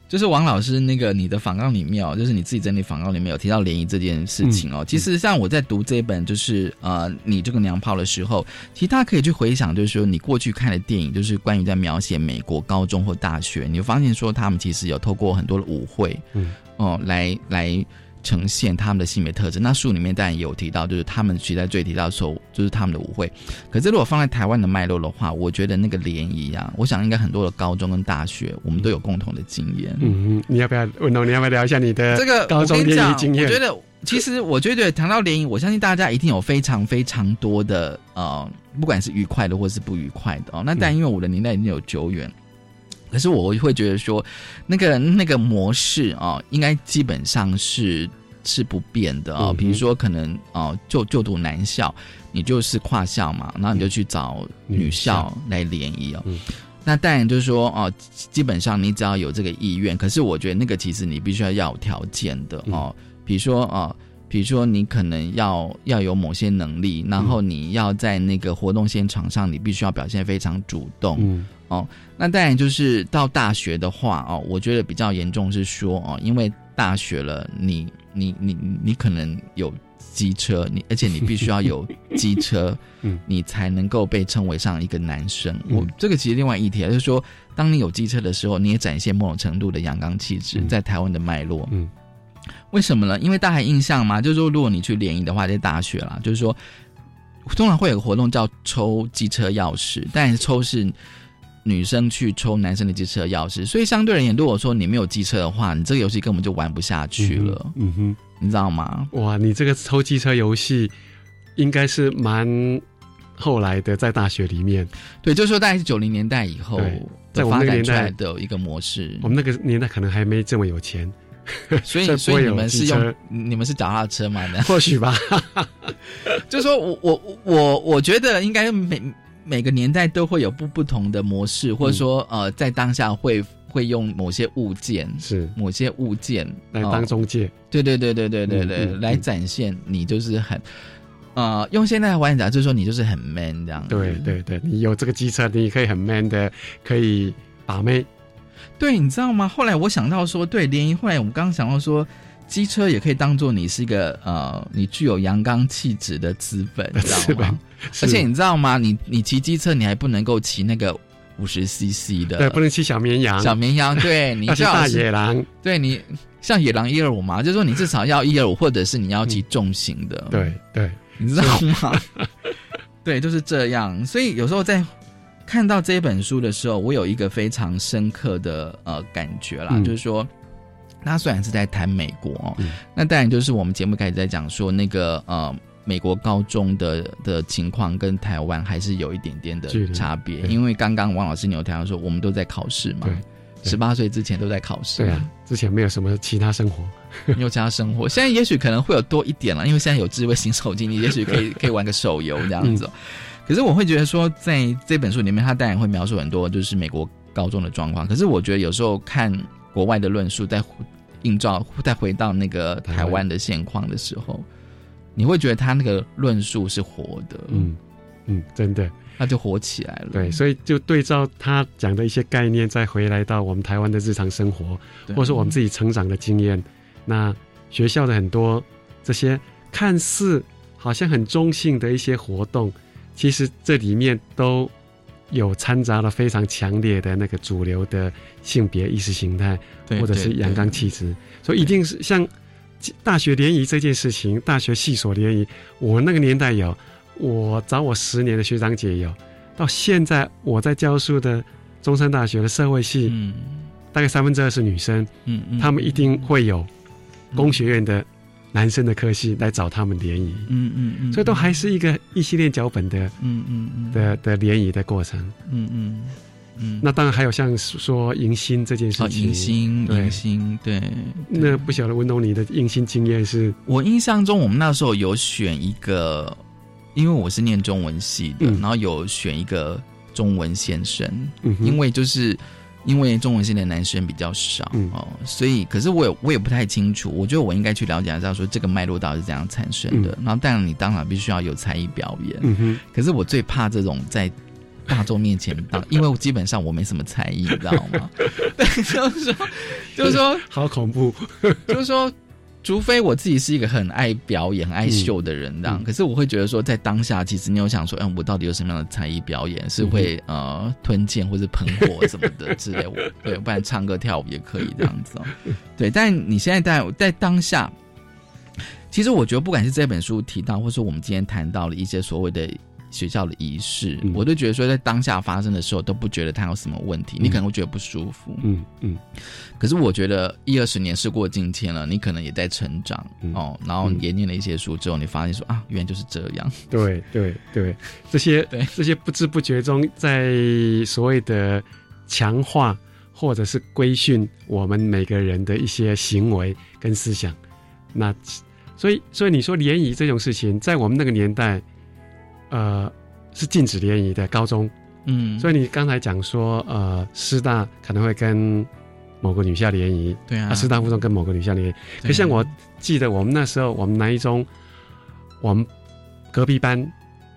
就是王老师那个你的访告里面哦，就是你自己整理访告里面有提到联谊这件事情哦。其实像我在读这一本就是呃你这个娘炮的时候，其实大家可以去回想，就是说你过去看的电影，就是关于在描写美国高中或大学，你会发现说他们其实有透过很多的舞会，嗯哦来来。呈现他们的性别特征。那书里面当然也有提到，就是他们其实最提到说，就是他们的舞会。可是如果放在台湾的脉络的话，我觉得那个联谊啊，我想应该很多的高中跟大学，我们都有共同的经验。嗯，你要不要文龙？你要不要聊一下你的这个高中联谊经验？我觉得，其实我觉得谈到联谊，我相信大家一定有非常非常多的呃，不管是愉快的或是不愉快的哦。那但因为我的年代已经有久远。可是我会觉得说，那个那个模式啊，应该基本上是是不变的啊。比如说，可能啊，就就读男校，你就是跨校嘛，然后你就去找女校来联谊哦。那当然就是说哦，基本上你只要有这个意愿。可是我觉得那个其实你必须要要有条件的哦。比如说啊，比如说你可能要要有某些能力，然后你要在那个活动现场上，你必须要表现非常主动。哦，那当然就是到大学的话哦，我觉得比较严重是说哦，因为大学了，你你你你可能有机车，你而且你必须要有机车，嗯，你才能够被称为上一个男生。我这个其实另外一题啊，就是说，当你有机车的时候，你也展现某种程度的阳刚气质，在台湾的脉络。嗯，为什么呢？因为大家印象嘛，就是说，如果你去联谊的话，在大学啦，就是说，通常会有个活动叫抽机车钥匙，但是抽是。女生去抽男生的机车钥匙，所以相对而言，如果说你没有机车的话，你这个游戏根本就玩不下去了。嗯哼，你知道吗？哇，你这个抽机车游戏应该是蛮后来的，在大学里面。对，就是说大概是九零年代以后，在我们那个年代的一个模式。我们那个年代可能还没这么有钱，所以所以你们是用你们是脚踏车买的？或许吧。就说我我我我觉得应该每。每个年代都会有不不同的模式，或者说呃，在当下会会用某些物件，是某些物件来当中介，对对对对对对对，来展现你就是很呃，用现在的话讲，就是说你就是很 man 这样。对对对，你有这个机车，你可以很 man 的，可以把妹。对，你知道吗？后来我想到说，对联谊，后来我们刚刚想到说。机车也可以当做你是一个呃，你具有阳刚气质的资本，你知道吗？而且你知道吗？你你骑机车，你还不能够骑那个五十 CC 的，对，不能骑小绵羊。小绵羊，对，你 叫大野狼，对你像野狼一二五嘛，就是说你至少 要一二五，或者是你要骑重型的，对对，你知道吗？对，就是这样。所以有时候在看到这本书的时候，我有一个非常深刻的呃感觉啦，就是说。他虽然是在谈美国，那当然就是我们节目开始在讲说那个呃美国高中的的情况跟台湾还是有一点点的差别，因为刚刚王老师你有提到说我们都在考试嘛，十八岁之前都在考试，对啊，之前没有什么其他生活，没有其他生活，现在也许可能会有多一点了，因为现在有智慧型手机，你也许可以 可以玩个手游这样子。可是我会觉得说，在这本书里面，他当然会描述很多就是美国高中的状况，可是我觉得有时候看。国外的论述在映照，再回到那个台湾的现况的时候，你会觉得他那个论述是活的，嗯嗯，真的，那就活起来了。对，所以就对照他讲的一些概念，再回来到我们台湾的日常生活，或者说我们自己成长的经验，那学校的很多这些看似好像很中性的一些活动，其实这里面都。有掺杂了非常强烈的那个主流的性别意识形态，或者是阳刚气质，所以一定是像大学联谊这件事情，大学系所联谊，我那个年代有，我找我十年的学长姐有，到现在我在教书的中山大学的社会系，嗯，大概三分之二是女生，嗯嗯，他们一定会有工学院的。男生的科系来找他们联谊，嗯嗯嗯，所以都还是一个一系列脚本的，嗯嗯嗯的的联谊的过程，嗯嗯嗯。那当然还有像说迎新这件事情，迎新迎新对。那不晓得文东你的迎新经验是？我印象中我们那时候有选一个，因为我是念中文系的，然后有选一个中文先生，因为就是。因为中文系的男生比较少哦，所以可是我也我也不太清楚，我觉得我应该去了解一下，说这个脉络到底是怎样产生的。然后，当然你当然必须要有才艺表演。嗯。可是我最怕这种在大众面前当，因为我基本上我没什么才艺，你知道吗？对，就是说，就是说，好恐怖，就是说。除非我自己是一个很爱表演、爱秀的人，这样。可是我会觉得说，在当下，其实你有想说，嗯，我到底有什么样的才艺表演？是会呃吞剑或者喷火什么的之类？我对，不然唱歌跳舞也可以这样子哦。对，但你现在在在当下，其实我觉得，不管是这本书提到，或者说我们今天谈到了一些所谓的。学校的仪式，我都觉得说，在当下发生的时候都不觉得它有什么问题，你可能会觉得不舒服。嗯嗯。可是我觉得一二十年事过境迁了，你可能也在成长哦，然后也念了一些书之后，你发现说啊，原来就是这样。对对对，这些对这些不知不觉中，在所谓的强化或者是规训我们每个人的一些行为跟思想。那所以所以你说联谊这种事情，在我们那个年代。呃，是禁止联谊的高中，嗯，所以你刚才讲说，呃，师大可能会跟某个女校联谊，对啊，师大附中跟某个女校联谊。可像我记得我们那时候，我们南一中，我们隔壁班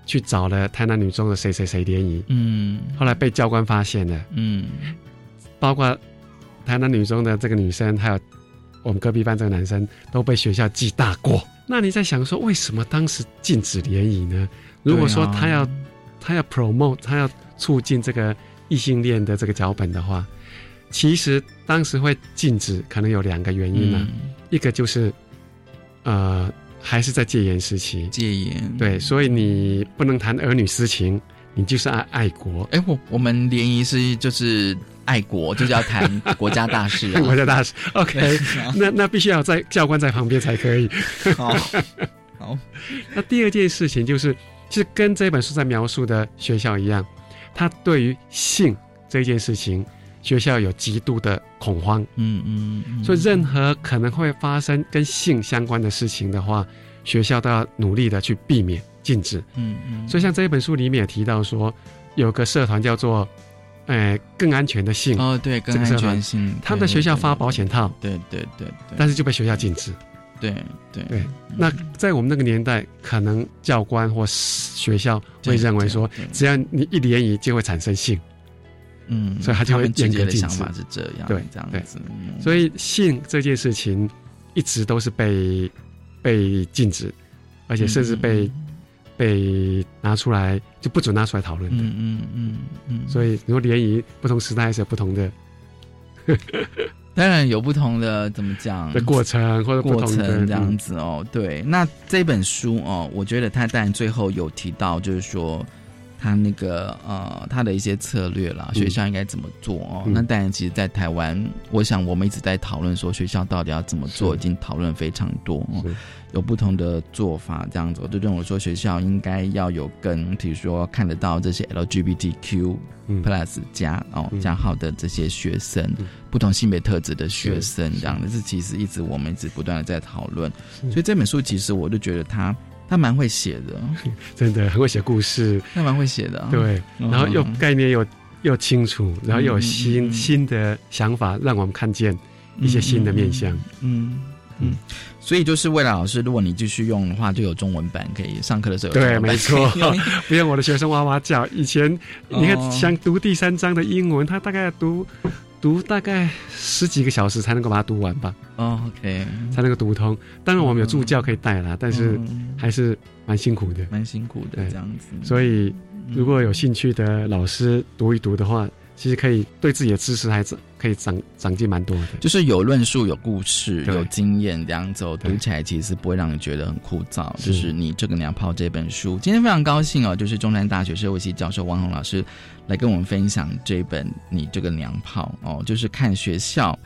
去找了台南女中的谁谁谁联谊，嗯，后来被教官发现了，嗯，包括台南女中的这个女生，还有我们隔壁班这个男生，都被学校记大过。那你在想说，为什么当时禁止联谊呢？如果说他要，他要 promote，他要促进这个异性恋的这个脚本的话，其实当时会禁止，可能有两个原因呢。一个就是，呃，还是在戒严时期，戒严对，所以你不能谈儿女私情，你就是爱爱国。哎，我我们联谊是就是爱国，就是要谈 国家大事，国家大事。OK，那那必须要在教官在旁边才可以。好，好。那第二件事情就是。其实跟这本书在描述的学校一样，他对于性这件事情，学校有极度的恐慌。嗯嗯，所以任何可能会发生跟性相关的事情的话，学校都要努力的去避免、禁止。嗯嗯。所以像这一本书里面也提到说，有个社团叫做“哎更安全的性”。哦，对，更安全性。他们在学校发保险套。对对对。但是就被学校禁止。对对对，那在我们那个年代，可能教官或学校会认为说，只要你一联谊就会产生性，嗯，所以他就会严格禁止。是这样，对，这样子。所以性这件事情一直都是被被禁止，而且甚至被被拿出来就不准拿出来讨论的。嗯嗯嗯嗯。所以如果联谊不同时代是有不同的。当然有不同的怎么讲的过程或者过程这样子哦，对。那这本书哦，我觉得他当然最后有提到，就是说他那个呃他的一些策略啦，学校应该怎么做哦。那当然，其实，在台湾，我想我们一直在讨论说学校到底要怎么做，已经讨论非常多哦。有不同的做法，这样子，我就认为说学校应该要有跟，比如说看得到这些 LGBTQ plus 加哦加号的这些学生，不同性别特质的学生，这样的，这其实一直我们一直不断的在讨论。所以这本书其实我就觉得他他蛮会写的，真的很会写故事，他蛮会写的，对，然后又概念又又清楚，然后又有新新的想法，让我们看见一些新的面相，嗯。嗯，所以就是未来老师，如果你继续用的话，就有中文版可以上课的时候。对，没错，不用我的学生哇哇叫。以前你看，想读第三章的英文，他大概读读大概十几个小时才能够把它读完吧。哦，OK，才能够读通。当然我们有助教可以带啦，但是还是蛮辛苦的，蛮辛苦的这样子。所以如果有兴趣的老师读一读的话。其实可以对自己的知识还是可以长长进蛮多的，就是有论述、有故事、有经验这样子，读起来其实不会让你觉得很枯燥。就是你这个娘炮这本书，今天非常高兴哦，就是中山大学社会系教授王宏老师来跟我们分享这本你这个娘炮哦，就是看学校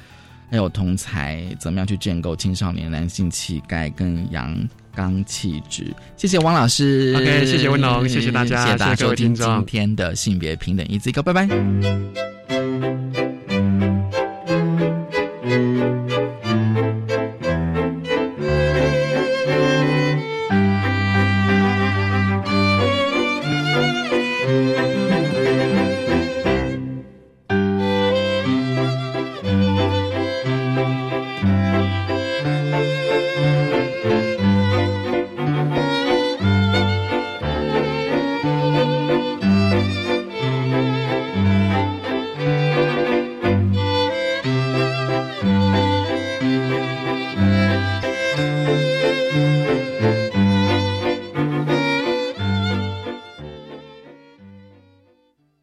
还有同才怎么样去建构青少年男性气概跟阳刚气质。谢谢汪老师，OK，谢谢温龙，谢谢大家，谢谢大家收听今天的性别平等一字一个，拜拜。